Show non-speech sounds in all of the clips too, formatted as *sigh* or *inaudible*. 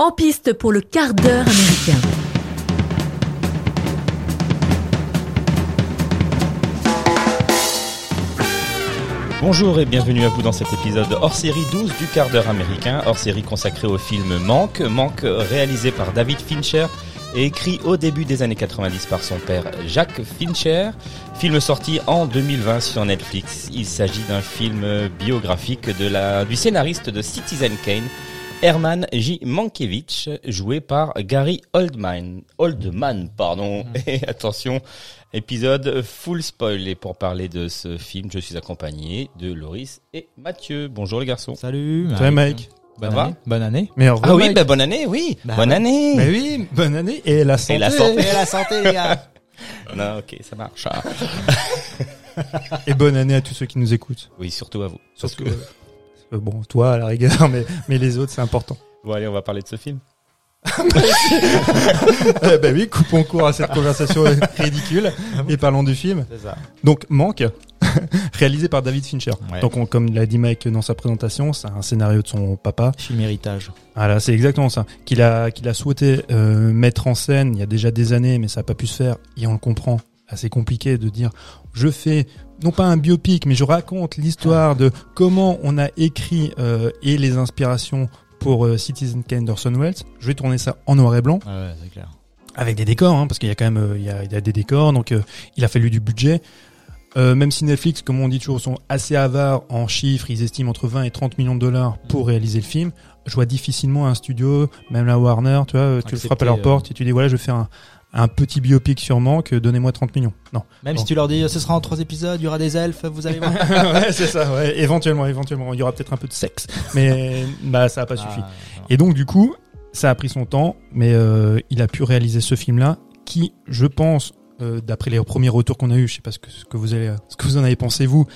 En piste pour le quart d'heure américain. Bonjour et bienvenue à vous dans cet épisode hors série 12 du quart d'heure américain, hors série consacré au film Manque, Manque réalisé par David Fincher et écrit au début des années 90 par son père Jacques Fincher. Film sorti en 2020 sur Netflix. Il s'agit d'un film biographique du scénariste de Citizen Kane, Herman J. Mankiewicz, joué par Gary Oldman. Oldman, pardon. *laughs* Et attention, épisode full spoil. Et pour parler de ce film, je suis accompagné de Loris et Mathieu. Bonjour les garçons. Salut. Salut Mike. Bonne Ça va année. Bonne année. Meilleur Ah oui, bah, bonne année, oui. Bah bonne ouais. année. Bah oui, bonne année et la santé. Et la santé. Et la santé, les gars. *laughs* Non, ok, ça marche. Ah. Et bonne année à tous ceux qui nous écoutent. Oui, surtout à vous. Parce que, euh, bon, toi à la rigueur, *laughs* mais, mais les autres c'est important. Bon, allez, on va parler de ce film. *laughs* eh ben oui, coupons court à cette conversation ridicule et parlons du film. C'est ça. Donc Manque, *laughs* réalisé par David Fincher. Ouais. Donc on- comme l'a dit Mike dans sa présentation, c'est un scénario de son papa. Film héritage. Voilà, c'est exactement ça. Qu'il a, qu'il a souhaité euh, mettre en scène il y a déjà des années, mais ça n'a pas pu se faire. Et on le comprend. Assez compliqué de dire, je fais non pas un biopic, mais je raconte l'histoire de comment on a écrit euh, et les inspirations pour euh, Citizen Kane d'Orson Welles. Je vais tourner ça en noir et blanc Ouais, ouais, c'est clair. avec des décors, hein, parce qu'il y a quand même euh, il y a, il y a des décors, donc euh, il a fallu du budget. Euh, même si Netflix, comme on dit toujours, sont assez avares en chiffres, ils estiment entre 20 et 30 millions de dollars pour réaliser le film. Je vois difficilement un studio, même la Warner, tu vois, tu le frappes à leur porte et tu dis voilà, je vais faire un, un petit biopic sur Manque, donnez-moi 30 millions. Non. Même Bon. si tu leur dis, ce sera en trois épisodes, il y aura des elfes, vous allez voir. *laughs* ouais, c'est ça, ouais, éventuellement, éventuellement. Il y aura peut-être un peu de sexe, mais bah ça a pas suffi. Ah, Et donc du coup, ça a pris son temps, mais euh, il a pu réaliser ce film-là, qui, je pense, euh, d'après les premiers retours qu'on a eu, je sais pas ce que, ce que vous allez, ce que vous en avez pensé vous,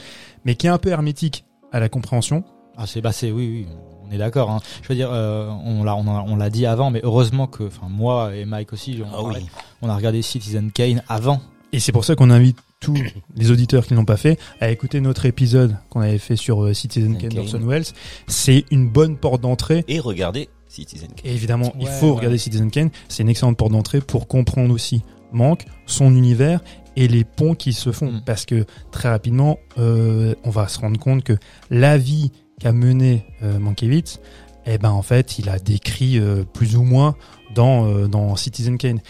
mais qui est un peu hermétique à la compréhension. Ah, c'est, bah, c'est, oui, oui, est d'accord. Hein. Je veux dire, euh, on l'a, on, l'a dit avant, mais heureusement que, enfin, moi et Mike aussi, on, Ah oui. on a regardé Citizen Kane avant. Et c'est pour ça qu'on invite tous *coughs* les auditeurs qui ne l'ont pas fait à écouter notre épisode qu'on avait fait sur euh, Citizen Kane d'Orson Welles. C'est une bonne porte d'entrée. Et regardez Citizen Kane. Et évidemment, il faut ouais. regarder Citizen Kane. C'est une excellente porte d'entrée pour comprendre aussi Manque, son univers et les ponts qui se font. Mm. Parce que très rapidement, euh, on va se rendre compte que la vie qu'a menée euh, Mankiewicz, eh ben en fait, il a décrit euh, plus ou moins dans euh, dans Citizen Kane.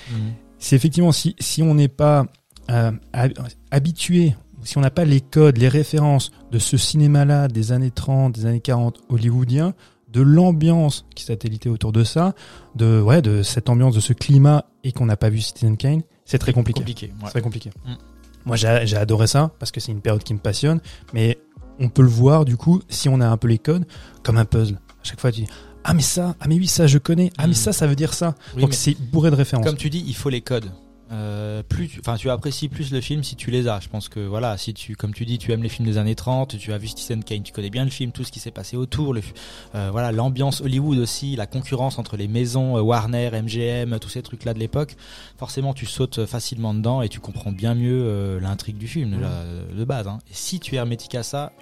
C'est effectivement si si on n'est pas hab- habitué, si on n'a pas les codes, les références de ce cinéma-là des années 30, des années 40 hollywoodien, de l'ambiance qui satellitait autour de ça, de ouais, de cette ambiance, de ce climat et qu'on n'a pas vu Citizen Kane, c'est très compliqué. Compliqué. ouais. C'est très compliqué. Mm. Moi, j'ai adoré ça parce que c'est une période qui me passionne, mais on peut le voir du coup si on a un peu les codes comme un puzzle. À chaque fois, tu dis ah mais ça, ah mais oui ça je connais, ah mais Mm. ça ça veut dire ça. Oui, Donc c'est bourré de références. Comme tu dis, il faut les codes. Euh, plus, tu- enfin, tu apprécies plus le film si tu les as. Je pense que voilà, si tu, comme tu dis, tu aimes les films des années 30, tu as vu Citizen Kane, tu connais bien le film, tout ce qui s'est passé autour, le, euh, voilà, l'ambiance Hollywood aussi, la concurrence entre les maisons euh, Warner, MGM, tous ces trucs-là de l'époque. Forcément, tu sautes facilement dedans et tu comprends bien mieux euh, l'intrigue du film déjà, euh, de base. Hein. Et si tu es hermétique à ça,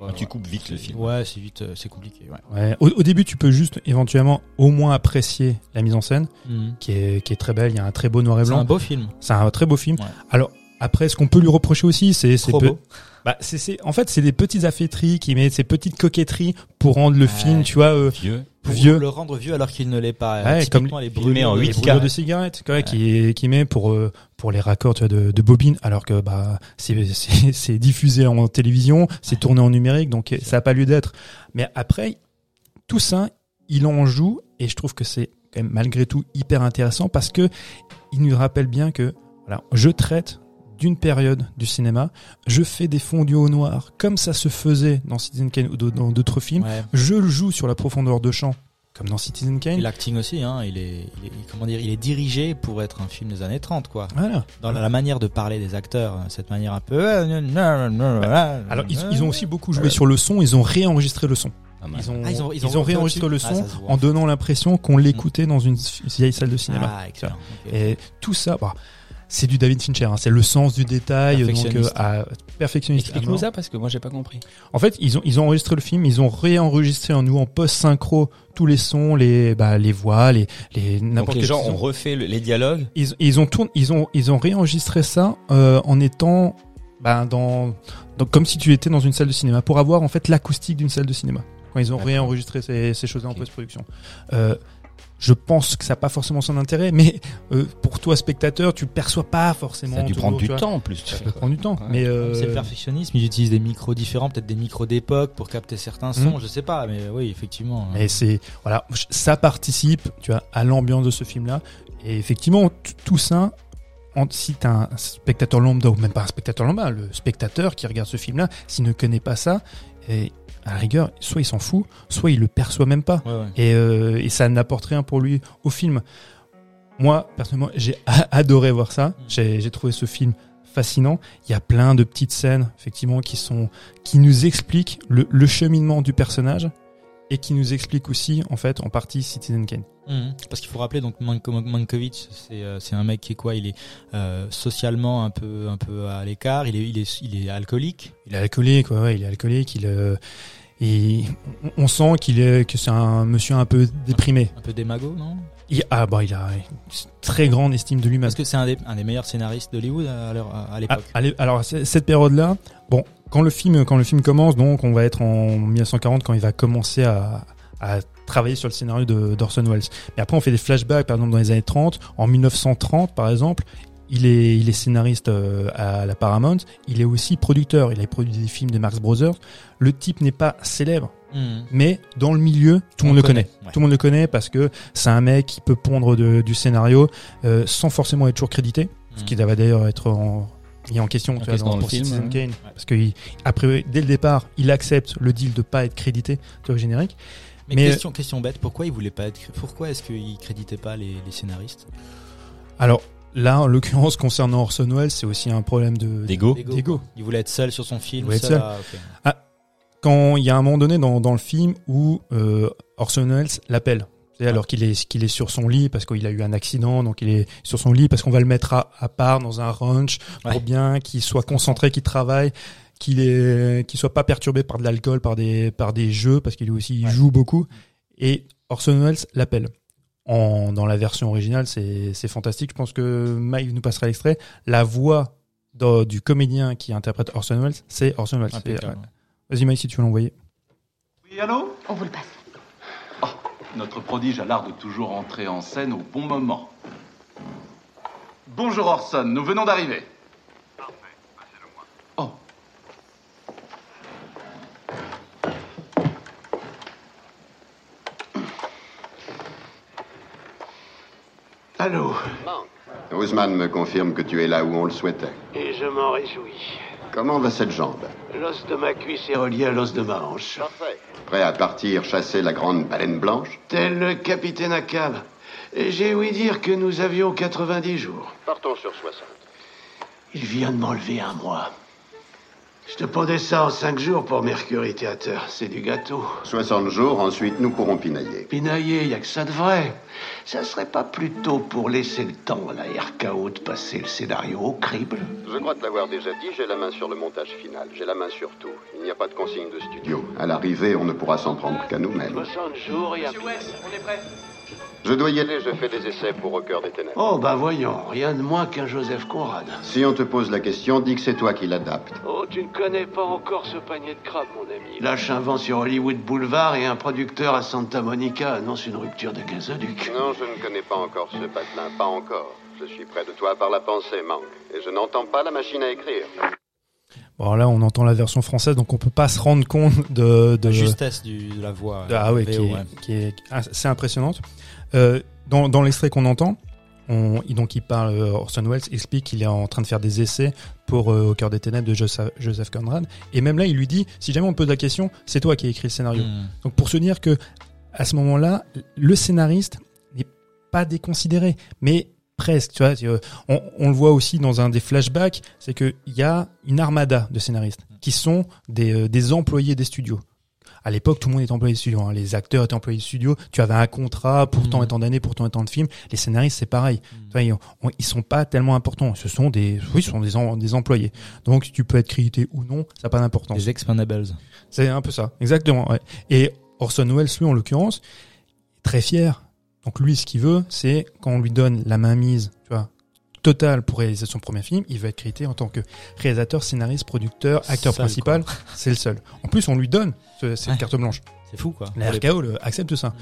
ouais, tu coupes vite le C'est- film. Ouais, c'est vite, euh, c'est compliqué. Ouais. Ouais. Au, au début, tu peux juste éventuellement au moins apprécier la mise en scène, Mhm. qui est, qui est très belle. Il y a un très beau noir et C'est blanc. un beau film. C'est un très beau film. Ouais. Alors après, ce qu'on peut lui reprocher aussi, c'est c'est peu- bah, c'est c'est en fait c'est des petites affaîtries qui mettent ces petites coquetteries pour rendre le Ouais. film, tu vois, euh, Vieux. Pour vieux. le rendre vieux alors qu'il ne l'est pas. Ouais, Typiquement, comme les brûlures en de- huit les K. brûlures de cigarettes, quoi, qui qui met pour euh, pour les raccords tu vois, de, de bobines, alors que bah c'est diffusé en télévision, c'est tourné en numérique, donc ça a pas lieu d'être. Mais après, tout ça, il en joue et je trouve que c'est quand même malgré tout hyper intéressant parce que il nous rappelle bien que voilà, je traite d'une période du cinéma, je fais des fondus au noir comme ça se faisait dans Citizen Kane ou dans d'autres films, Ouais. je le joue sur la profondeur de champ comme dans Citizen Kane. l'acting aussi, hein, il est, il est- comment dire, il est dirigé pour être un film des années 30, quoi. Voilà. Dans la, la manière de parler des acteurs, hein, cette manière un peu. Alors ils, ils ont aussi beaucoup joué sur le son, ils ont réenregistré le son. Ils ont, Ah, ils ont- ils ont ils ont refait réenregistré le Ah, son en donnant l'impression qu'on l'écoutait dans une vieille salle de cinéma. Ah, excellent. Et tout ça, bah, c'est du David Fincher. hein. C'est le sens du détail, donc euh, Perfectionniste. à, perfectionniste. à Explique-nous ça parce que moi j'ai pas compris. En fait, ils ont ils ont enregistré le film, ils ont réenregistré en nous en post synchro tous les sons, les bah les voix, les les n'importe les gens ont refait le- les dialogues. ils, ils ont tourné, ils ont ils ont réenregistré ça euh, en étant bah, dans, dans comme si tu étais dans une salle de cinéma pour avoir en fait l'acoustique d'une salle de cinéma quand ils ont réenregistré ces, ces choses-là en post-production. Euh, je pense que ça n'a pas forcément son intérêt, mais euh, pour toi spectateur, tu le perçois pas forcément. Ça a dû toujours, prendre du tu temps en plus. Ça peut prendre du temps, Ouais. mais euh, C'est le perfectionnisme, ils utilisent des micros différents, peut-être des micros d'époque pour capter certains sons, Mhm. je sais pas, mais oui, effectivement. Mais c'est voilà, ça participe, tu vois, à l'ambiance de ce film-là. Et effectivement, tout ça, en- si t'as un spectateur lambda ou même pas un spectateur lambda, le spectateur qui regarde ce film-là, s'il ne connaît pas ça, et à la rigueur, soit il s'en fout, soit il le perçoit même pas. Ouais, ouais. Et, euh, et ça n'apporte rien pour lui au film. Moi, personnellement, j'ai *laughs* adoré voir ça. J'ai j'ai trouvé ce film fascinant. Il y a plein de petites scènes, effectivement, qui sont qui nous expliquent le, le cheminement du personnage et qui nous expliquent aussi, en fait, en partie Citizen Kane. Mhm. Parce qu'il faut rappeler donc Manko- Mankovic, c'est euh, un mec qui est quoi? Il est euh, socialement un peu un peu à l'écart. Il est il est il est alcoolique. Il est alcoolique, ouais, ouais, il est alcoolique. Il, euh, et on on sent qu'il est que c'est un monsieur un peu déprimé. Un peu démago, non? Il, ah bah, il a une très grande estime de lui-même. Parce que c'est un des, un des meilleurs scénaristes d'Hollywood à, l'heure- à Ah, l'époque. allez, alors cette période-là, bon, quand le film quand le film commence, donc on va être en 1940 quand il va commencer à, à travailler sur le scénario de d'Orson Welles. Mais après on fait des flashbacks, par exemple dans les années 30, en 1930 par exemple, il est il est scénariste euh, à la Paramount, il est aussi producteur, il a produit des films de Marx Brothers. Le type n'est pas célèbre, Mhm. mais dans le milieu, tout le monde le connaît. ouais. Tout le monde le connaît parce que c'est un mec qui peut pondre de- du scénario euh, sans forcément être toujours crédité ce qui Mhm. va d'ailleurs être en, mis en question tu vois, question dans, dans le pour film, Citizen hein. Kane, parce que il- après dès le départ il accepte le deal de pas être crédité au générique Mais, Mais- question, question bête, pourquoi il voulait pas être, pourquoi est-ce qu'il créditait pas les, les scénaristes? Alors là en l'occurrence concernant Orson Welles c'est aussi un problème de D'ego. Il voulait être seul sur son film. Il seul seul. à- ok. Quand il y a un moment donné dans, dans le film où euh, Orson Welles l'appelle. C'est alors qu'il est qu'il est sur son lit parce qu'il a eu un accident donc il est sur son lit parce qu'on va le mettre à, à part dans un ranch pour bien qu'il soit concentré qu'il travaille qu'il qu'il soit pas perturbé par de l'alcool par des par des jeux parce qu'il aussi il Ouais. joue beaucoup. Et Orson Welles l'appelle. En dans la version originale c'est fantastique. Je pense que Mike nous passera l'extrait. La voix de- du comédien qui interprète Orson Welles c'est Orson Welles. Vas-y Mike si tu veux l'envoyer Oui, allô On vous le passe. Notre prodige a l'art de toujours entrer en scène au bon moment. Bonjour Orson, nous venons d'arriver. Oh. Allô Ousmane me confirme que tu es là où on le souhaitait. Et je m'en réjouis. Comment va cette jambe L'os de ma cuisse est relié à l'os de ma hanche. Parfait. Prêt à partir chasser la grande baleine blanche Tel le capitaine Akab. J'ai ouï dire que nous avions 90 jours. Partons sur 60. Il vient de m'enlever un mois. Je te pondais ça en 5 jours pour Mercury Theater. C'est du gâteau. 60 jours, ensuite nous pourrons pinailler. Pinailler, y a que ça de vrai. Ça serait pas plutôt pour laisser le temps à la RKO de passer le scénario au crible? Je crois te l'avoir déjà dit, j'ai la main sur le montage final. J'ai la main sur tout. Il n'y a pas de consigne de studio. À l'arrivée, on ne pourra s'en prendre qu'à nous-mêmes. 60 jours et un Je dois y aller, je fais des essais pour Au cœur des ténèbres. Oh, bah voyons, rien de moins qu'un Joseph Conrad. Si on te pose la question, dis que c'est toi qui l'adapte. Oh, tu ne connais pas encore ce panier de crabes, mon ami. Lâche un vent sur Hollywood Boulevard et un producteur à Santa Monica annonce une rupture de gazoduc. Non, je ne connais pas encore ce patelin, pas encore. Je suis près de toi par la pensée, Manque. Et je n'entends pas la machine à écrire. Bon, alors là, on entend la version française, donc on peut pas se rendre compte de, de La justesse du, de la voix. de- ah ouais, qui est, ouais. qui est assez impressionnante. Euh, dans dans l'extrait qu'on entend, on, donc il parle, euh, Orson Welles explique qu'il est en train de faire des essais pour euh, Au cœur des ténèbres de Joseph, Joseph Conrad, et même là, il lui dit, si jamais on pose la question, c'est toi qui as écrit le scénario. Mhm. Donc pour se dire que à ce moment-là, le scénariste n'est pas déconsidéré, mais presque. Tu vois, euh, on, on le voit aussi dans un des flashbacks, c'est que il y a une armada de scénaristes qui sont des, euh, des employés des studios. À l'époque, tout le monde était employé de studio. hein. Les acteurs étaient employés de studio. Tu avais un contrat pour tant Mhm. et tant d'années, pour tant et tant de films. Les scénaristes, c'est pareil. Vois, ils, on- ils sont pas tellement importants. Ce sont des, oui, ce sont des, em- des employés. Donc, tu peux être crédité ou non, ça n'a pas d'importance. Les Expendables. C'est un peu ça, exactement. Ouais. Et Orson Welles, lui, en l'occurrence, est très fier. Donc lui, ce qu'il veut, c'est quand on lui donne la main mise, tu vois, totale pour réaliser son premier film, il veut être crédité en tant que réalisateur, scénariste, producteur, acteur Seul, principal. C'est le seul. En plus, on lui donne ce- cette Ouais. carte blanche. C'est fou, quoi. La RKO le- accepte ça.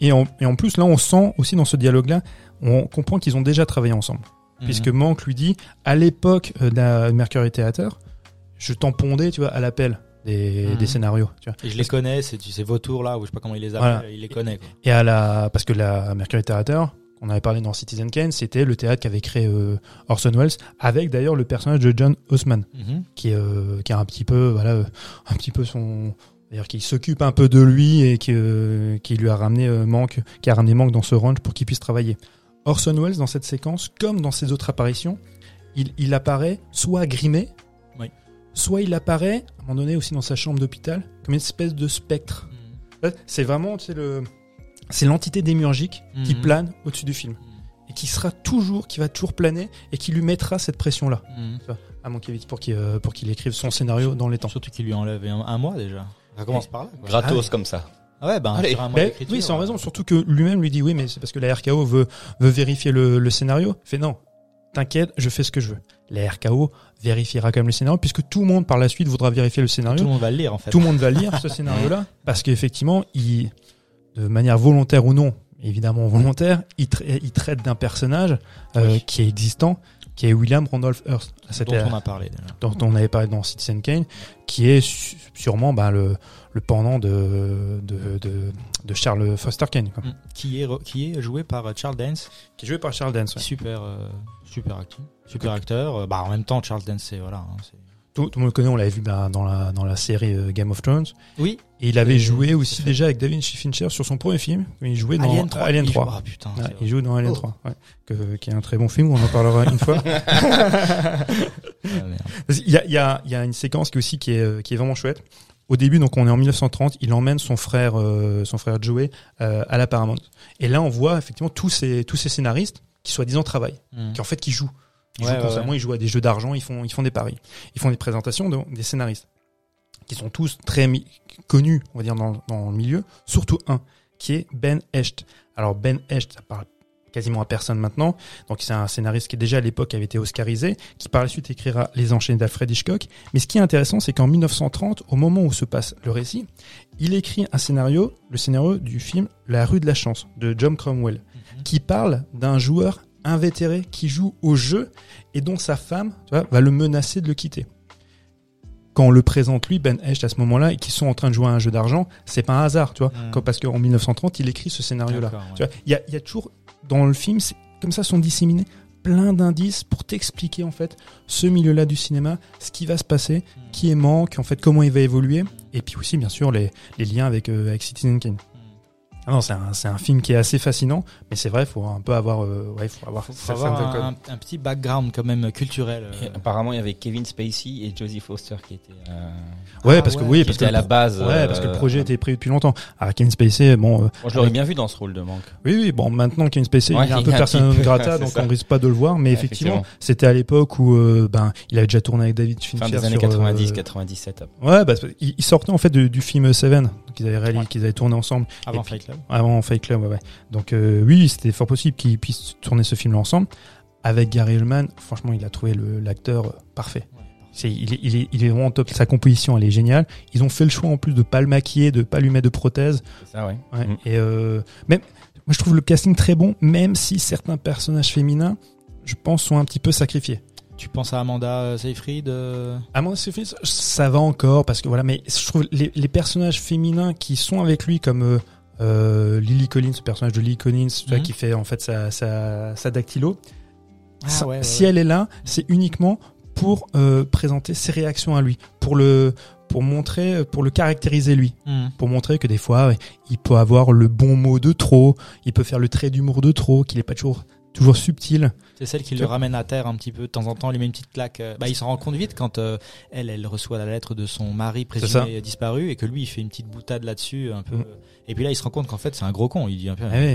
Et en, et en plus, là, on sent aussi dans ce dialogue-là, on comprend qu'ils ont déjà travaillé ensemble. Mhm. Puisque Mank lui dit, à l'époque euh, d'un Mercury Theater, je t'en pondais, tu vois, à l'appel des, Mhm. des scénarios. Tu vois. Et je les connais, c'est tu sais, vautours là, ou je sais pas comment il les Voilà. appelle, il les connaît, quoi. Et à la, parce que la Mercury Theater, qu'on avait parlé dans Citizen Kane, c'était le théâtre qu'avait créé euh, Orson Welles, avec d'ailleurs le personnage de John Houseman, qui est, euh, qui a un petit peu, voilà, euh, un petit peu son, d'ailleurs qui s'occupe un peu de lui et qui, euh, qui lui a ramené Manque, qui a ramené Manque dans ce ranch pour qu'il puisse travailler. Orson Welles dans cette séquence, comme dans ses autres apparitions, il, il apparaît soit grimé. Soit il apparaît à un moment donné aussi dans sa chambre d'hôpital comme une espèce de spectre. Ouais, C'est vraiment, tu sais, le, c'est l'entité démiurgique qui Mhm. plane au-dessus du film et qui sera toujours, qui va toujours planer et qui lui mettra cette pression-là à Mankiewicz pour qu'il euh, pour qu'il écrive son scénario dans les temps. Surtout qu'il lui enlève un, un mois déjà. Ça commence par là. quoi. Gratos Ah comme ça. Ah ouais, ben, Allez. oui, sans euh, raison. Surtout que lui-même lui dit oui, mais c'est parce que la RKO veut veut vérifier le, le scénario. Il fait non, t'inquiète, je fais ce que je veux. La RKO vérifiera quand même le scénario puisque tout le monde par la suite voudra vérifier le scénario. Tout le monde va le lire en fait. tout le monde va lire ce *laughs* scénario-là parce qu'effectivement, il, de manière volontaire ou non, évidemment volontaire, il, tra- il traite d'un personnage euh, Oui. qui est existant, qui est William Randolph Hearst, à cette dont on a parlé déjà. dont on avait parlé dans Citizen Kane, qui est sûrement bah, le, le pendant de, de, de, de Charles Foster Kane, quoi. Mm. Qui est re- qui est joué par euh, Charles Dance, qui est joué par Charles Dance. ouais. super euh, super acteur, super acteur. Euh, Bah en même temps Charles Dance c'est voilà. hein, c'est- Tout, tout le monde le connaît, on l'avait vu bah, dans, la, dans la série euh, Game of Thrones. Oui. Et il avait Et- joué aussi déjà avec David Fincher sur son premier film. Il jouait dans Alien 3. Alien il joue- 3. Ah putain. Ouais, c'est il vrai. joue dans Alien Oh. 3, ouais. que, qui est un très bon film, on en parlera une fois. *laughs* Ah, merde. Il y a, il y, a, il y a une séquence qui aussi qui est, euh, qui est vraiment chouette. Au début, donc on est en 1930, il emmène son frère, euh, son frère Joey euh, à la Paramount. Et là, on voit effectivement tous ces, tous ces scénaristes qui soi-disant travaillent, Mm. qui en fait qui jouent. Ils Ouais, jouent constamment, ouais. ils jouent à des jeux d'argent, ils font, ils font des paris, ils font des présentations de, des scénaristes qui sont tous très connus, on va dire dans, dans le milieu. Surtout un qui est Ben Hecht. Alors Ben Hecht, ça parle quasiment à personne maintenant. Donc c'est un scénariste qui déjà à l'époque avait été oscarisé, qui par la suite écrira Les Enchaînés d'Alfred Hitchcock. Mais ce qui est intéressant, c'est qu'en 1930, au moment où se passe le récit, il écrit un scénario, le scénario du film La rue de la chance de John Cromwell. Qui parle d'un joueur invétéré qui joue au jeu et dont sa femme tu vois, va le menacer de le quitter. Quand on le présente lui, Ben Hecht, à ce moment-là, et qu'ils sont en train de jouer à un jeu d'argent, c'est pas un hasard, tu vois. Quand- parce qu'en 1930, il écrit ce scénario-là. Ouais. Il y a, y a toujours dans le film, comme ça sont disséminés plein d'indices pour t'expliquer en fait ce milieu-là du cinéma, ce qui va se passer, qui est manque, en fait comment il va évoluer, et puis aussi bien sûr les, les liens avec euh, avec Citizen Kane. Ah non, c'est un, c'est un film qui est assez fascinant, mais c'est vrai, faut un peu avoir, euh, ouais, faut avoir, Faut, avoir un, un petit background quand même culturel. euh. Et apparemment, il y avait Kevin Spacey et Josie Foster qui étaient, euh, Ouais, Ah parce que ouais, oui, qui parce que étaient à la base. Ouais, parce que le euh, projet était prévu depuis longtemps. Alors Kevin Spacey, bon, euh, Moi, je l'aurais bien vu dans ce rôle de manque. oui, oui, bon, maintenant Kevin Spacey, Ouais, il est un peu personne grata, *laughs* donc ça. on risque pas de le voir, mais Ouais, effectivement, c'était à l'époque où, euh, ben, il avait déjà tourné avec David Fincher Fin des années sur, euh, 90, 97. Ouais, parce qu'il il sortait en fait du film Seven qu'ils avaient réalisé, qu'ils avaient tourné ensemble Avant Fight Club. avant Fight Club. Ouais, ouais. Donc euh, oui, c'était fort possible qu'ils puissent tourner ce film-là ensemble. Avec Gary Oldman, franchement, il a trouvé l'acteur euh, parfait. Il, est, il, est, il est vraiment top. Sa composition, elle est géniale. Ils ont fait le choix en plus de pas le maquiller, de pas lui mettre de prothèse. Ça, ouais. Ouais. Mm. Et euh, même, moi, je trouve le casting très bon, même si certains personnages féminins, je pense, sont un petit peu sacrifiés. Tu penses à Amanda Seyfried euh, mon avis, ça va encore parce que voilà, mais je trouve les, les personnages féminins qui sont avec lui comme euh, euh, Lily Collins, ce personnage de Lily Collins, Mhm. qui fait en fait sa, sa, sa dactylo. Ah Ça- ouais, ouais, si ouais. elle est là, c'est uniquement pour euh, présenter ses réactions à lui, pour le pour montrer, pour le caractériser lui, Hmm. pour montrer que des fois il peut avoir le bon mot de trop, il peut faire le trait d'humour de trop, qu'il est pas toujours toujours subtile. C'est celle qui le ramène à terre un petit peu de temps en temps, lui met une petite claque. euh, Bah, il s'en rend compte vite quand euh, elle, elle reçoit la lettre de son mari présumé disparu et que lui, il fait une petite boutade là-dessus, un peu. Mm. Et puis là, il se rend compte qu'en fait, c'est un gros con. Il dit un peu. Ah. Je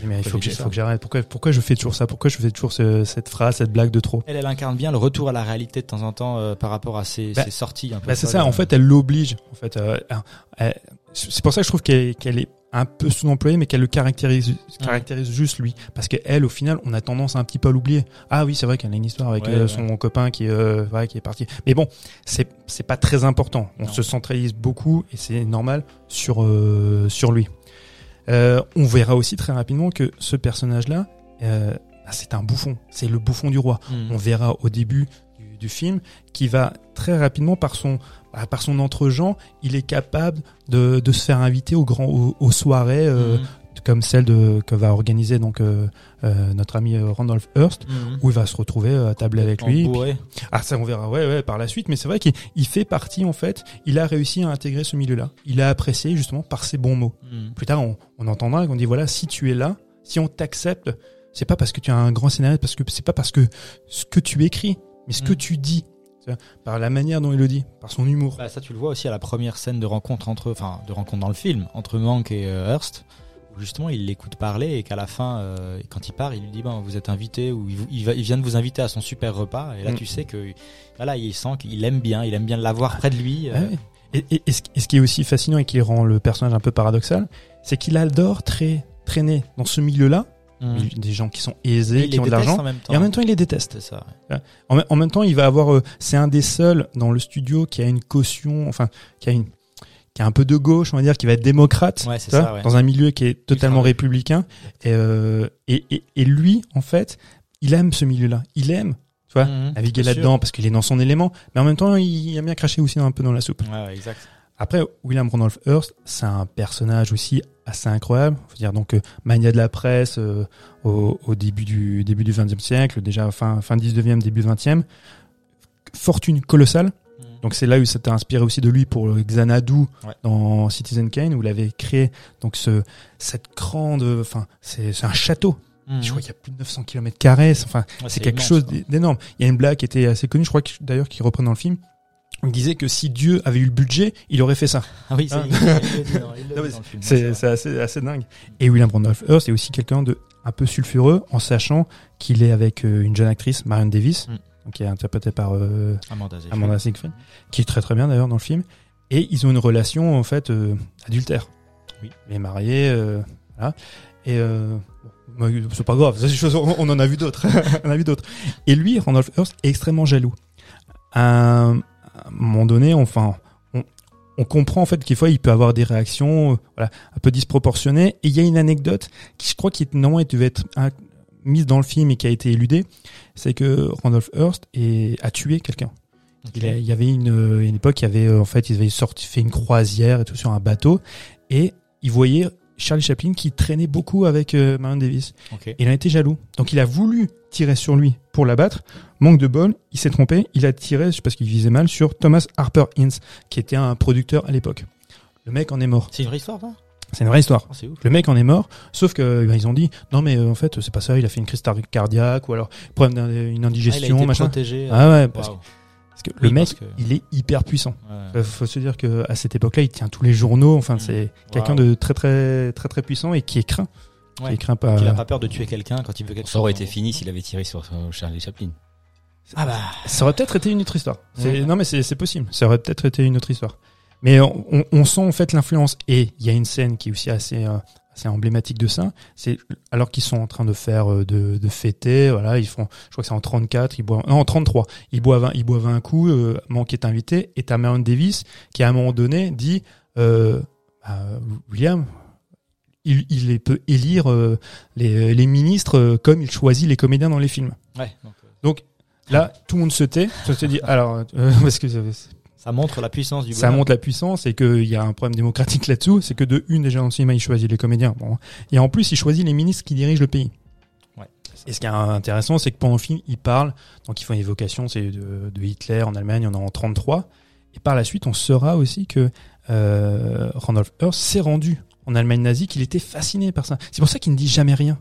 dis, mais il faut que, faut j'arrête. Pourquoi, pourquoi je fais toujours ça? Pourquoi je fais toujours ce- cette phrase, cette blague de trop? Elle, elle incarne bien le retour à la réalité de temps en temps euh, par rapport à ses, Bah, ses sorties. Bah c'est ça, en euh. fait, elle l'oblige. En fait, euh, c'est pour ça que je trouve qu'elle qu'elle est un peu sous-employée, mais qu'elle le caractérise, caractérise juste lui. Parce que elle, au final, on a tendance à un petit peu à l'oublier. Ah oui, c'est vrai qu'elle a une histoire avec Ouais, euh, ouais. son copain qui, euh, ouais, qui est parti. Mais bon, c'est c'est pas très important. On Non. se centralise beaucoup et c'est normal sur euh, sur lui. Euh, on verra aussi très rapidement que ce personnage-là, euh, ah, c'est un bouffon. C'est le bouffon du roi Mm. on verra au début du, du film, qui va très rapidement par son bah, par son entre-gens, il est capable de, de se faire inviter aux grands aux, aux soirées euh, Mhm. comme celle de que va organiser donc euh, euh, notre ami Randolph Hearst Mhm. où il va se retrouver à tabler avec En lui. bourré. Ah ça on verra ouais ouais par la suite mais c'est vrai qu'il il fait partie en fait, il a réussi à intégrer ce milieu-là. Il a apprécié justement par ses bons mots. Mhm. Plus tard, on, on entendra qu'on dit voilà, si tu es là, si on t'accepte, c'est pas parce que tu as un grand scénario, parce que c'est pas parce que ce que tu écris, mais ce que tu dis, par la manière dont il le dit, par son humour. Bah, ça, tu le vois aussi à la première scène de rencontre entre, enfin, de rencontre dans le film entre Mank et euh, Hearst, où justement il l'écoute parler et qu'à la fin, euh, quand il part, il lui dit ben vous êtes invité ou il, vous- il, va- il vient de vous inviter à son super repas et là Mm. tu sais que voilà il sent qu'il aime bien, il aime bien l'avoir près de lui. euh, Ah ouais. Et, et- et ce, et ce qui est aussi fascinant et qui rend le personnage un peu paradoxal, c'est qu'il adore très traîner dans ce milieu-là, mm. des gens qui sont aisés, il qui ont de l'argent, et en même temps il les déteste. ça. En, me- en même temps, il va avoir, euh, c'est un des seuls dans le studio qui a une caution, enfin, qui a une, qui a un peu de gauche, on va dire, qui va être démocrate, Ouais, ça, ouais. dans un milieu qui est totalement Ultra. républicain. Et, euh, et, et, et lui, en fait, il aime ce milieu-là. Il aime, tu vois, Mhm, naviguer bien sûr. là-dedans parce qu'il est dans son élément, mais en même temps, il aime bien cracher aussi un peu dans la soupe. Ouais, exact. Après, William Randolph Hearst, c'est un personnage aussi assez incroyable. Faut dire donc euh, mania de la presse euh, au, au début du début du XXe siècle, déjà fin fin 19e, début 20e. Fortune colossale. Mhm. Donc c'est là où ça t'a inspiré aussi de lui pour Xanadu Ouais. dans Citizen Kane où il avait créé donc ce cette grande enfin c'est c'est un château. Mhm. Je crois qu'il y a plus de 900 km carrés, enfin Ouais, c'est quelque immense, chose quoi. d'énorme. Il y a une blague qui était assez connue, je crois d'ailleurs qui reprend dans le film. Il disait que si Dieu avait eu le budget, il aurait fait ça. Ah oui, c'est assez, assez dingue. Et William Randolph Hearst est aussi quelqu'un de un peu sulfureux en sachant qu'il est avec euh, une jeune actrice, Marion Davis, Mm. donc qui est interprétée par euh, Amanda Seyfried, qui est très très bien d'ailleurs dans le film. Et ils ont une relation en fait euh, adultère. Oui. Il est marié, euh, voilà. Et c'est pas grave, *laughs* choses- on on en a vu d'autres, *laughs* on a vu d'autres. Et lui, Randolph Hearst, est extrêmement jaloux. Un, à un moment donné, enfin, on, on comprend en fait qu'il fois il peut avoir des réactions, euh, voilà, un peu disproportionnées. Et il y a une anecdote qui, je crois, qui est- normalement devait être hein, mise dans le film et qui a été éludée, c'est que Randolph Hearst est, a tué quelqu'un. Il, y avait une, euh, une époque, il y avait euh, en fait, ils avaient sorti, fait une croisière et tout sur un bateau, et il voyait Charlie Chaplin qui traînait beaucoup avec euh, Marion Davis. Il en était jaloux. Donc il a voulu tirer sur lui pour l'abattre. Manque de bol, il s'est trompé. Il a tiré, parce qu'il visait mal, sur Thomas Harper Ince, qui était un producteur à l'époque. Le mec en est mort. C'est une vraie histoire, ça? C'est une vraie histoire. Oh, ouf. Le mec en est mort, sauf que ben, ils ont dit non mais euh, en fait c'est pas ça, il a fait une crise cardiaque ou alors problème d'une Ah, il a indigestion été machin. protégé. Ah ouais, parce, Waouh. Parce que Oui, le mec que- il est hyper puissant. Ouais. Faut se dire que à cette époque-là, il tient tous les journaux. Enfin, Mm. c'est quelqu'un de très très très très puissant et qui est craint. Qui Ouais. est craint pas. Qu'il a pas peur de tuer quelqu'un quand il veut quelque chose. Ça aurait été fini s'il avait tiré sur Charlie Chaplin. Ah bah. Ça aurait peut-être été une autre histoire. C'est- Ouais. Non, mais c'est c'est possible. Ça aurait peut-être été une autre histoire. Mais on, on- on sent en fait l'influence. Et il y a une scène qui est aussi assez, euh, assez emblématique de ça. C'est alors qu'ils sont en train de faire euh, de, de fêter. Voilà, ils font. Je crois que c'est en 34. Ils boivent. Non, en 33. Ils boivent. Un, ils boivent un coup. Euh, Manque est invité. Et t'as Marion Davis qui à un moment donné dit euh, bah, William. Il, il peut élire euh, les, les ministres euh, comme il choisit les comédiens dans les films. Ouais. donc, euh, Donc là, tout le monde se tait. Ça se dit, alors, euh, *laughs* parce que ça, ça montre la puissance du ça bonhomme. montre la puissance et qu'il y a un problème démocratique là-dessous. C'est que de une, déjà dans le cinéma, il choisit les comédiens. Bon. Et en plus, il choisit les ministres qui dirigent le pays. Ouais. Et ce qui est intéressant, c'est que pendant le film, il parle, donc ils font une évocation, c'est de, de Hitler en Allemagne, on est en 33. Et par la suite, on saura aussi que euh, Randolph Hearst s'est rendu en Allemagne nazie, qu'il était fasciné par ça. C'est pour ça qu'il ne dit jamais rien.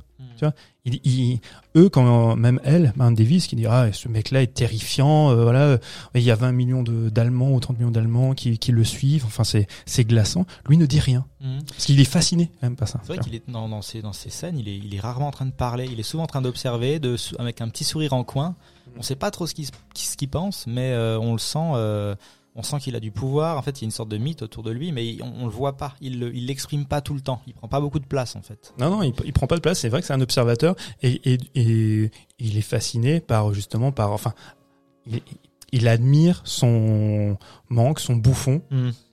Tu Tu vois, il, il- eux, quand même elle, Marianne Davis, qui dit ah ce mec-là est terrifiant, euh, voilà, euh, il y a 20 millions d'Allemands ou 30 millions d'Allemands qui, qui le suivent, enfin c'est c'est glaçant. Lui ne dit rien Mhm. parce qu'il est fasciné même par ça. C'est vrai qu'il est dans, dans ces dans ces scènes, il est il est rarement en train de parler, il est souvent en train d'observer, de avec un petit sourire en coin. On sait pas trop ce qu'il ce qu'il pense, mais euh, on le sent. euh, on sent qu'il a du pouvoir. En fait, il y a une sorte de mythe autour de lui, mais on, on le voit pas. Il le- il l'exprime pas tout le temps. Il prend pas beaucoup de place en fait. Non, non, il, il prend pas de place. C'est vrai que c'est un observateur et, et, et il est fasciné par justement par enfin, il, il admire son manque, son bouffon,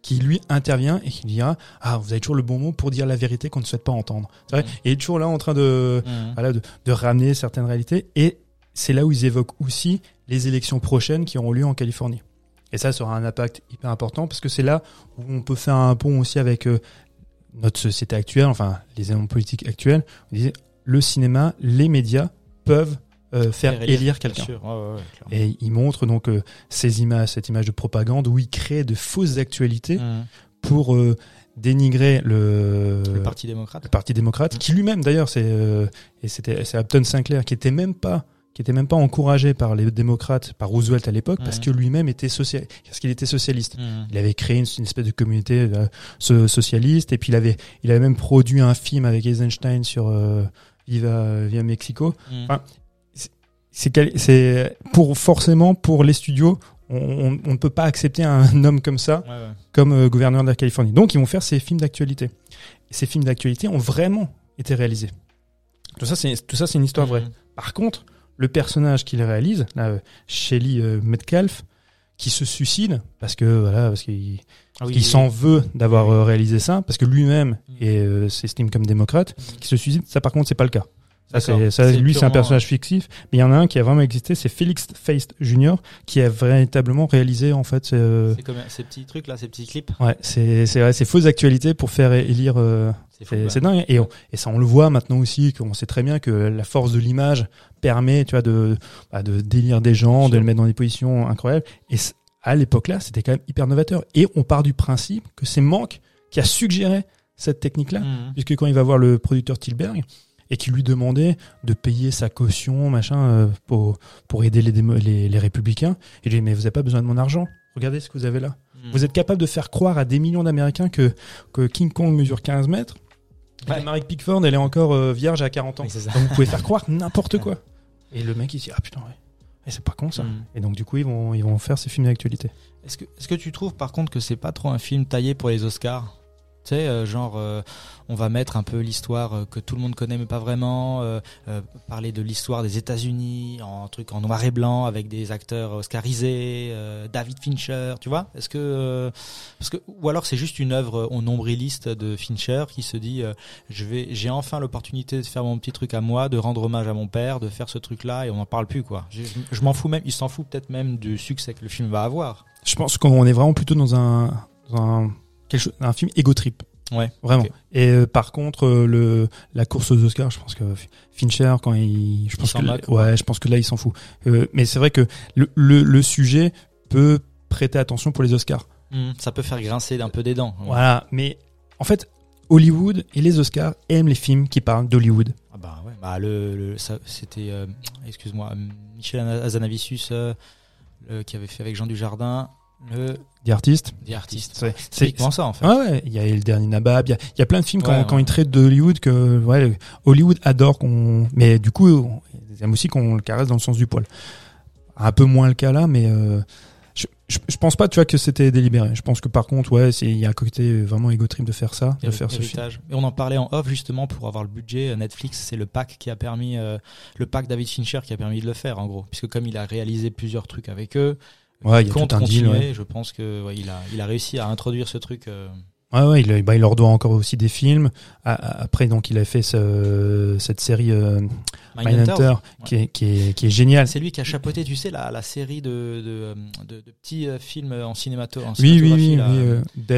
qui lui intervient et qui dira ah vous avez toujours le bon mot pour dire la vérité qu'on ne souhaite pas entendre. C'est vrai. Mm. Et il est toujours là en train de voilà de, de ramener certaines réalités et c'est là où ils évoquent aussi les élections prochaines qui auront lieu en Californie. Et ça, ça aura un impact hyper important parce que c'est là où on peut faire un pont aussi avec euh, notre société actuelle, enfin les éléments politiques actuels. On disait, le cinéma, les médias peuvent euh, faire élire, quelqu'un. Bien sûr. Ouais, ouais, ouais. Et il montre donc euh, ces images, cette image de propagande où il crée de fausses actualités Mhm. pour euh, dénigrer le, Le Parti démocrate. le Parti démocrate, qui lui-même d'ailleurs, c'est euh, et c'était c'est Upton Sinclair qui était même pas qui était même pas encouragé par les démocrates, par Roosevelt à l'époque, parce que lui-même était social, parce qu'il était socialiste. Il avait créé une, une espèce de communauté euh, so- socialiste, et puis il avait il avait même produit un film avec Eisenstein sur euh, Viva Via Mexico. Enfin, C'est pour forcément pour les studios, on, on- on ne peut pas accepter un homme comme ça Ouais, ouais. comme euh, gouverneur de la Californie. Donc ils vont faire ces films d'actualité. Ces films d'actualité ont vraiment été réalisés. Tout ça, c'est tout ça, c'est une histoire vraie. Par contre, le personnage qu'il réalise, là, euh, Shelley euh, Metcalf, qui se suicide parce que voilà, parce qu'il Ah oui, qu'il oui, s'en veut d'avoir Oui. euh, réalisé ça, parce que lui-même est, euh, s'estime comme démocrate, qui se suicide. Ça, par contre, c'est pas le cas. Ça, ça, lui, c'est un personnage fictif, mais il y en a un qui a vraiment existé, c'est Felix Feist Jr., qui a véritablement réalisé en fait. euh, C'est comme ces petits trucs là, ces petits clips. Ouais, c'est c'est fausses actualités pour faire élire. euh, C'est dingue. Et, on- et ça, on le voit maintenant aussi, qu'on sait très bien que la force de l'image permet, tu vois, de bah, de délire des gens, de sûr. le mettre dans des positions incroyables. Et à l'époque-là, c'était quand même hyper novateur. Et on part du principe que c'est Mank qui a suggéré cette technique-là, Mhm. puisque quand il va voir le producteur Tilberg et qui lui demandait de payer sa caution, machin, euh, pour pour aider les, démo- les les républicains, il lui dit mais vous avez pas besoin de mon argent. Regardez ce que vous avez là. Mhm. Vous êtes capable de faire croire à des millions d'Américains que, que King Kong mesure 15 mètres Ouais. Marie Pickford, elle est encore euh, vierge à 40 ans. Oui, c'est ça. Donc vous pouvez faire croire n'importe quoi. Et le mec, il se dit, ah putain, ouais. Et c'est pas con ça. Mhm. Et donc du coup, ils vont, ils vont faire ces films d'actualité. Est-ce que, est-ce que tu trouves par contre que c'est pas trop un film taillé pour les Oscars? Euh, genre, euh, on va mettre un peu l'histoire euh, que tout le monde connaît mais pas vraiment, parler de l'histoire des États-Unis en truc en noir et blanc avec des acteurs oscarisés, David Fincher, tu vois? Est-ce que, parce que, ou alors c'est juste une œuvre au nombriliste de Fincher qui se dit, je vais, j'ai enfin l'opportunité de faire mon petit truc à moi, de rendre hommage à mon père, de faire ce truc-là et on n'en parle plus quoi. Je- je m'en fous même, il s'en fout peut-être même du succès que le film va avoir. Je pense qu'on est vraiment plutôt dans un, dans un, quelque chose, un film ego trip. Ouais. Vraiment. Et euh, par contre, euh, le, la course aux Oscars, je pense que Fincher, quand il, je pense que, moque, ouais, je pense que là, il s'en fout. Euh, mais c'est vrai que le, le, le sujet peut prêter attention pour les Oscars. Hmm, ça peut faire grincer d'un peu des dents. Voilà, mais en fait, Hollywood et les Oscars aiment les films qui parlent d'Hollywood. Ah bah ouais. Bah le, c'était, excuse-moi, Michel Azanavicius qui avait fait avec Jean Dujardin le Des artistes. The Artist. C'est- typiquement ça en fait. Ah ouais, il y a le dernier Nabab, il y a, il y a plein de films quand, Ouais, quand ils traitent d'Hollywood que ouais, Hollywood adore qu'on, mais du coup, ils aiment aussi qu'on le caresse dans le sens du poil. Un peu moins le cas là, mais euh, je, je, je pense pas, tu vois, que c'était délibéré. Je pense que par contre, ouais, c'est il y a un côté vraiment égo trip de faire ça, de faire ce film. Et on en parlait en off justement pour avoir le budget. euh, Netflix, c'est le pack qui a permis, euh, le pack David Fincher qui a permis de le faire en gros, puisque comme il a réalisé plusieurs trucs avec eux, Ouais, il compte deal. continuer. Ouais. Je pense que ouais, il a, il a réussi à introduire ce truc. euh, Ouais, ouais, il, bah, il leur doit encore aussi des films. Après, donc, il a fait ce, cette série euh, Mindhunter. Mindhunter, qui, est, qui, est, qui est géniale. C'est lui qui a chapeauté, tu sais, la, la série de, de, de, de petits euh, films en cinémato. En Oui, oui, oui, cinématographie, oui. là.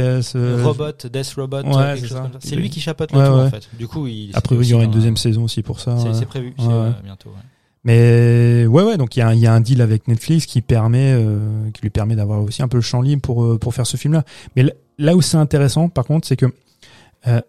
euh, Death, euh, Robot, Death Robot, Ouais, euh, c'est lui qui chapeaute le tout en fait. Du coup, il. A priori, il y aura une deuxième saison aussi pour ça. C'est prévu, euh, bientôt. Mais ouais, ouais, donc il y a, un- il y a un deal avec Netflix qui permet, euh, qui lui permet d'avoir aussi un peu le champ libre pour euh, pour faire ce film-là. Mais là, là où c'est intéressant, par contre, c'est que euh,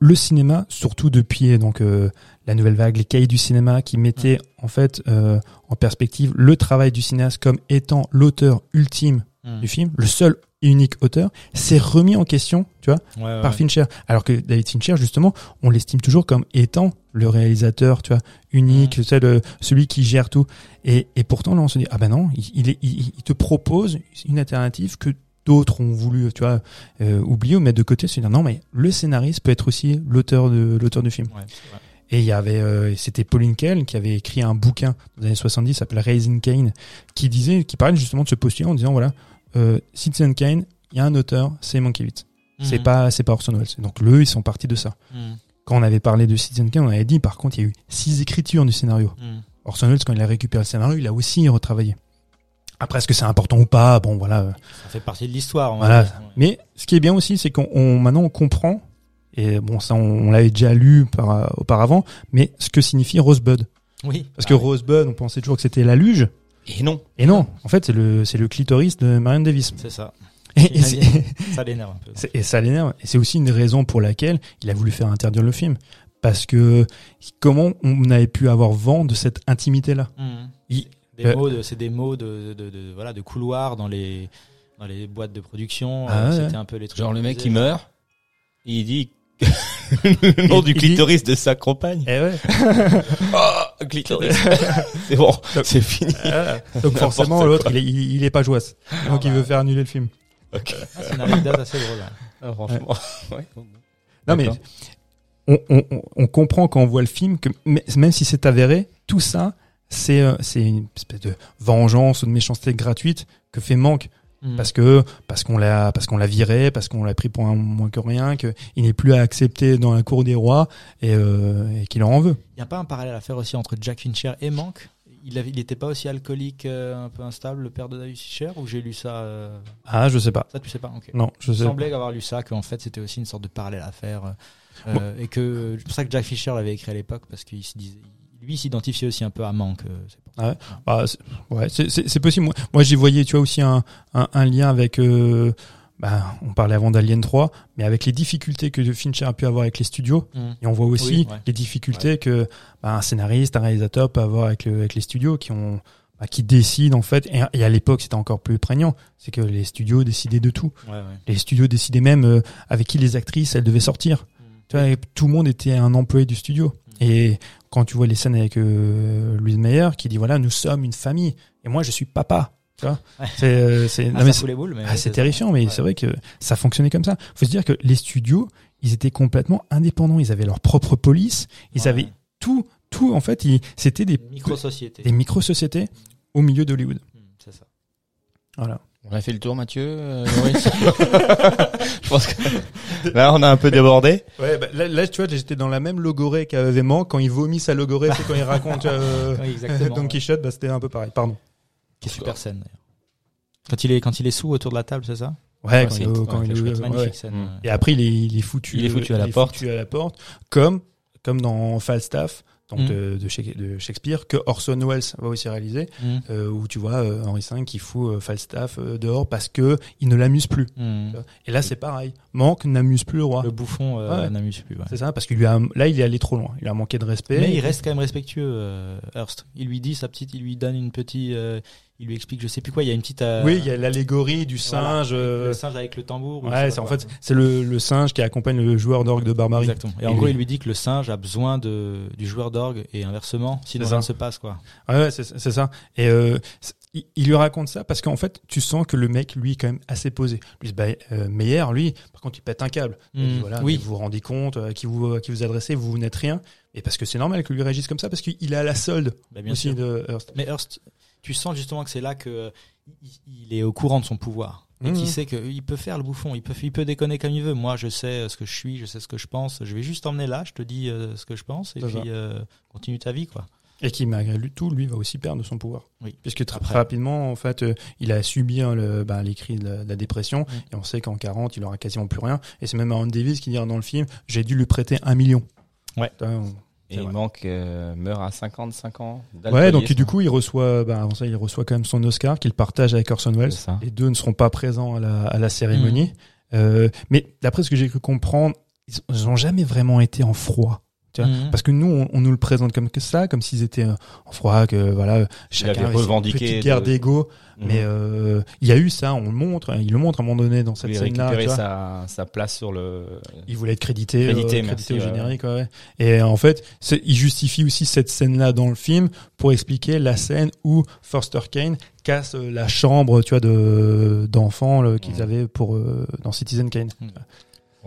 le- cinéma, surtout depuis donc euh, la nouvelle vague, les cahiers du cinéma, qui mettaient en fait euh, en perspective le travail du cinéaste comme étant l'auteur ultime Mm. du film, le seul unique auteur, c'est remis en question, tu vois, Ouais, par ouais. Fincher. Alors que David Fincher, justement, on l'estime toujours comme étant le réalisateur, tu vois, unique, tu sais, le- celui qui gère tout. Et, et pourtant, là, on se dit, ah ben non, il, il, est- il- il te propose une alternative que d'autres ont voulu, tu vois, euh, oublier ou mettre de côté. Se dire, non, mais le scénariste peut être aussi l'auteur de l'auteur du film. Ouais. Et il y avait, euh, c'était Pauline Kael qui avait écrit un bouquin dans les années 70, s'appelle Raising Kane, qui disait, qui parlait justement de ce postulat en disant, voilà, euh, Citizen Kane, il y a un auteur, c'est Mankiewicz. C'est Mhm. pas, c'est pas Orson Welles. Donc, eux, ils sont partis de ça. Mhm. Quand on avait parlé de Citizen Kane, on avait dit, par contre, il y a eu six écritures du scénario. Mhm. Orson Welles, quand il a récupéré le scénario, il a aussi retravaillé. Après, est-ce que c'est important ou pas? Bon, voilà. Ça fait partie de l'histoire. Voilà. Mais ce qui est bien aussi, c'est qu'on on- maintenant on comprend. Et bon, ça, on, on l'avait déjà lu par, auparavant. Mais ce que signifie Rosebud. Oui. Parce Ah que oui. Rosebud, on pensait toujours que c'était la luge. Et non. Et non, en fait, c'est le, c'est le clitoris de Marion Davis. C'est ça. Et, et c'est- Ça l'énerve un peu. et ça l'énerve. Et c'est aussi une raison pour laquelle il a voulu faire interdire le film. Parce que comment on avait pu avoir vent de cette intimité-là? Il- Des euh, mots de, c'est des mots de, de, de, voilà, de couloir dans les, dans les boîtes de production. Ah euh, ouais. C'était un peu les trucs. Genre le mec qui meurt, il dit *laughs* *laughs* le nom Il- du dit- clitoris de sa compagne. Eh ouais. *laughs* Oh, *laughs* c'est bon, c'est fini. *laughs* Donc forcément, l'autre, il est, il, il est pas jouasse. Donc il bah. veut faire annuler le film. Ok. Ah, C'est une anecdote assez drôle. ouais. Ah, franchement, ouais. Non mais on, on, on- on comprend quand on voit le film que même si c'est avéré, tout ça, c'est euh, c'est une espèce de vengeance ou de méchanceté gratuite que fait Manque Mhm. parce que parce qu'on l'a parce qu'on l'a viré, parce qu'on l'a pris pour un moins que rien, que il n'est plus à accepter dans la cour des rois et, euh, et qu'il en veut. Il n'y a pas un parallèle à faire aussi entre Jack Fincher et Mank? Il avait, il était pas aussi alcoolique, euh, un peu instable, le père de David Fincher, ou j'ai lu ça euh, Ah, je sais pas. Ça, tu sais pas. Non, je Il sais. semblait avoir lu ça, qu'en fait, c'était aussi une sorte de parallèle à faire. euh, et que c'est pour ça que Jack Fisher l'avait écrit à l'époque, parce qu'il se disait, lui il s'identifiait aussi un peu à Manque. Ça. Bah, c'est- ouais, possible. Moi, moi j'y voyais, tu vois, aussi un, un, un lien avec. euh, bah, on parlait avant d'Alien 3, mais avec les difficultés que Fincher a pu avoir avec les studios. Mm. Et on voit aussi Oui, ouais. les difficultés que bah, un scénariste, un réalisateur peut avoir avec, le- avec les studios qui ont bah, qui décident en fait. Et, et à l'époque, c'était encore plus prégnant. C'est que les studios décidaient de tout. Ouais, ouais. Les studios décidaient même euh, avec qui les actrices elles devaient sortir. Tu vois, tout le monde était un employé du studio. Et quand tu vois les scènes avec euh, Louise Meyer qui dit voilà nous sommes une famille et moi je suis papa. Tu vois, Ouais. c'est euh, c'est Ah, ah, terrifiant, mais Ouais. c'est vrai que ça fonctionnait comme ça. Faut se dire que les studios, ils étaient complètement indépendants. Ils avaient leur propre police. Ils Ouais. avaient tout, tout. En fait, c'était des Micro-société. des micro-sociétés au milieu d'Hollywood. Mm, C'est ça. Voilà. On a fait le tour, Mathieu, euh, *laughs* Je pense que là, on a un peu débordé. Ouais, bah, là, là, tu vois, j'étais dans la même logorée qu'avait Manque. Quand il vomit sa logorée, c'est quand il raconte euh, *laughs* Oui. Don Quichotte, bah, c'était un peu pareil. Pardon. Qui est super scène d'ailleurs. Quand il est quand il est sous autour de la table, c'est ça? Ouais, quand ouais, quand il est-. Magnifique scène. Mm. ouais. Et après, il est, il est foutu. Il est foutu à la porte. foutu à la porte, comme comme dans Falstaff, donc Mm. de, de Shak- de Shakespeare, que Orson Welles va aussi réaliser, Mm. euh, où tu vois euh, Henri V qui fout euh, Falstaff euh, dehors parce que il ne l'amuse plus. Mm. Et là, c'est pareil. Manque n'amuse plus le roi. Le bouffon euh, Ouais. n'amuse plus. ouais. C'est ça, parce qu'il lui a là, il est allé trop loin. Il a manqué de respect. Mais il reste quand même respectueux, euh, Hearst. Il lui dit sa petite, il lui donne une petite, euh, il lui explique, je sais plus quoi. Il y a une petite. euh, Oui, il y a l'allégorie du voilà, singe. euh, Le singe avec le tambour. Ouais, c'est en fait c'est le, le singe qui accompagne le joueur d'orgue de barbarie. Exactement. Et en gros, il lui dit que le singe a besoin de du joueur d'orgue et inversement, sinon rien ça. ne se passe quoi. Ouais, ouais, c'est ça. Et euh, il, il lui raconte ça parce qu'en fait, tu sens que le mec, lui, est quand même assez posé. Lui, bah, euh, Meyer, lui, par contre, il pète un câble. Dit, Mm, voilà, oui. vous vous rendez compte, euh, qui vous, qui vous adressez, vous, vous n'êtes rien. Et parce que c'est normal que lui réagisse comme ça parce qu'il est à la solde Bah, bien aussi sûr. de Hearst. Mais Hearst, tu sens justement que c'est là que euh, il, est au courant de son pouvoir. Et Mhm. qui sait qu'il peut faire le bouffon, il peut, il peut déconner comme il veut. Moi, je sais euh, ce que je suis, je sais ce que je pense. Je vais juste t'emmener là, je te dis euh, ce que je pense, et puis euh, continue ta vie, quoi. Et qui, malgré tout, lui, va aussi perdre son pouvoir. Oui. Puisque très Après. rapidement, en fait, euh, il a subi hein, le, ben, les cris de la, de la dépression. Et on sait qu'en 40, il aura quasiment plus rien. Et c'est même Aaron Davis qui dira dans le film, j'ai dû lui prêter un million. Ouais. Putain, on- Et il manque, euh, meurt à 55 ans. Ouais, donc du coup, il reçoit, bah, avant ça, il reçoit quand même son Oscar qu'il partage avec Orson Welles. Les deux ne seront pas présents à la, à la cérémonie. Euh, mais d'après ce que j'ai cru comprendre, ils ont jamais vraiment été en froid. Tu vois Mhm. Parce que nous, on, on nous le présente comme que ça, comme s'ils étaient euh, en froid, que voilà, chacun avait revendiqué petites de- guerres d'ego. Mhm. Mais euh, il y a eu ça, on le montre, il le montre à un moment donné dans cette Il scène-là. vois. sa, sa place sur le. Il voulait être crédité, Crédité, euh, merci, crédité au générique. Ouais. Et en fait, il justifie aussi cette scène-là dans le film pour expliquer la scène où Foster Kane casse euh, la chambre, tu vois, de d'enfants qu'ils Mhm. avaient pour euh, dans Citizen Kane.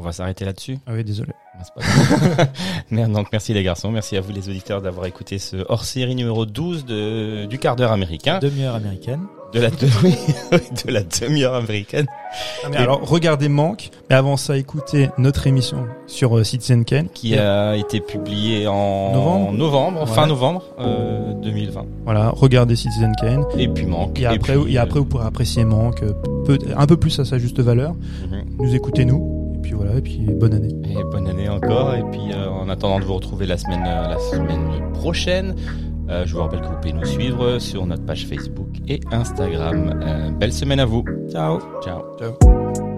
On va s'arrêter là-dessus. Ah oui, désolé. Pas. *laughs* Merde, Donc merci les garçons, merci à vous les auditeurs d'avoir écouté ce hors-série numéro 12 de, du quart d'heure américain, Demi-heure américaine. de la, de, *laughs* oui, de la demi-heure américaine. Ah, mais alors, regardez Manque, mais avant ça, écoutez notre émission sur euh, Citizen Kane. qui a été publié en Novembre novembre, fin novembre euh, 2020. Voilà, regardez Citizen Kane. Et puis manque. Et après, puis, et après vous pourrez apprécier Manque euh, un peu plus à sa juste valeur. euh, mhm. Nous écoutez nous. Et puis voilà, et puis bonne année. Et bonne année encore. Et puis euh, en attendant de vous retrouver la semaine, euh, la semaine prochaine, euh, je vous rappelle que vous pouvez nous suivre sur notre page Facebook et Instagram. Euh, belle semaine à vous. Ciao. Ciao. Ciao.